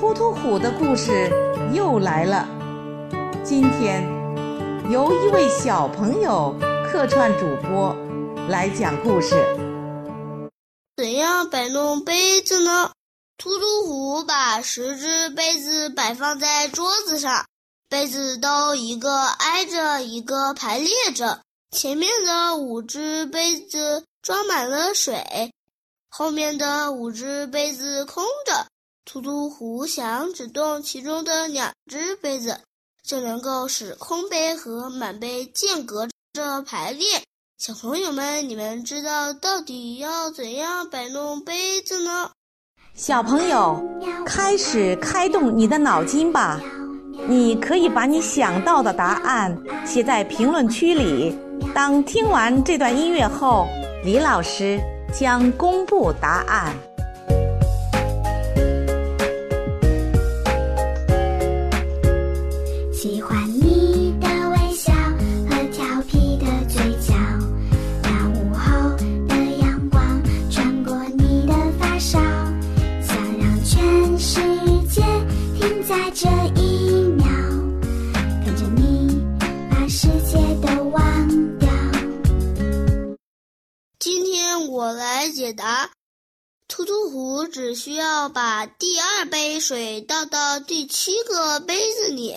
突突虎的故事又来了。今天由一位小朋友客串主播来讲故事。怎样摆弄杯子呢？突突虎把十只杯子摆放在桌子上，杯子都一个挨着一个排列着。前面的五只杯子装满了水，后面的五只杯子空着。图图虎想只动其中的两只杯子，就能够使空杯和满杯间隔着排列。小朋友们，你们知道到底要怎样摆弄杯子呢？小朋友，开始开动你的脑筋吧！你可以把你想到的答案写在评论区里。当听完这段音乐后，李老师将公布答案。喜欢你的微笑和调皮的嘴角，那午后的阳光穿过你的发梢，想让全世界停在这一秒，跟着你把世界都忘掉。今天我来解答。突突虎只需要把第二杯水倒到第七个杯子里，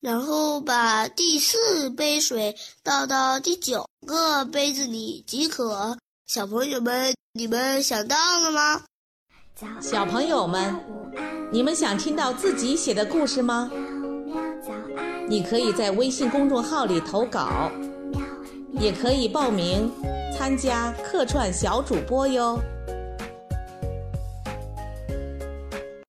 然后把第四杯水倒到第九个杯子里即可。小朋友们，你们想到了吗？小朋友们，你们想听到自己写的故事吗？你可以在微信公众号里投稿，也可以报名参加客串小主播哟。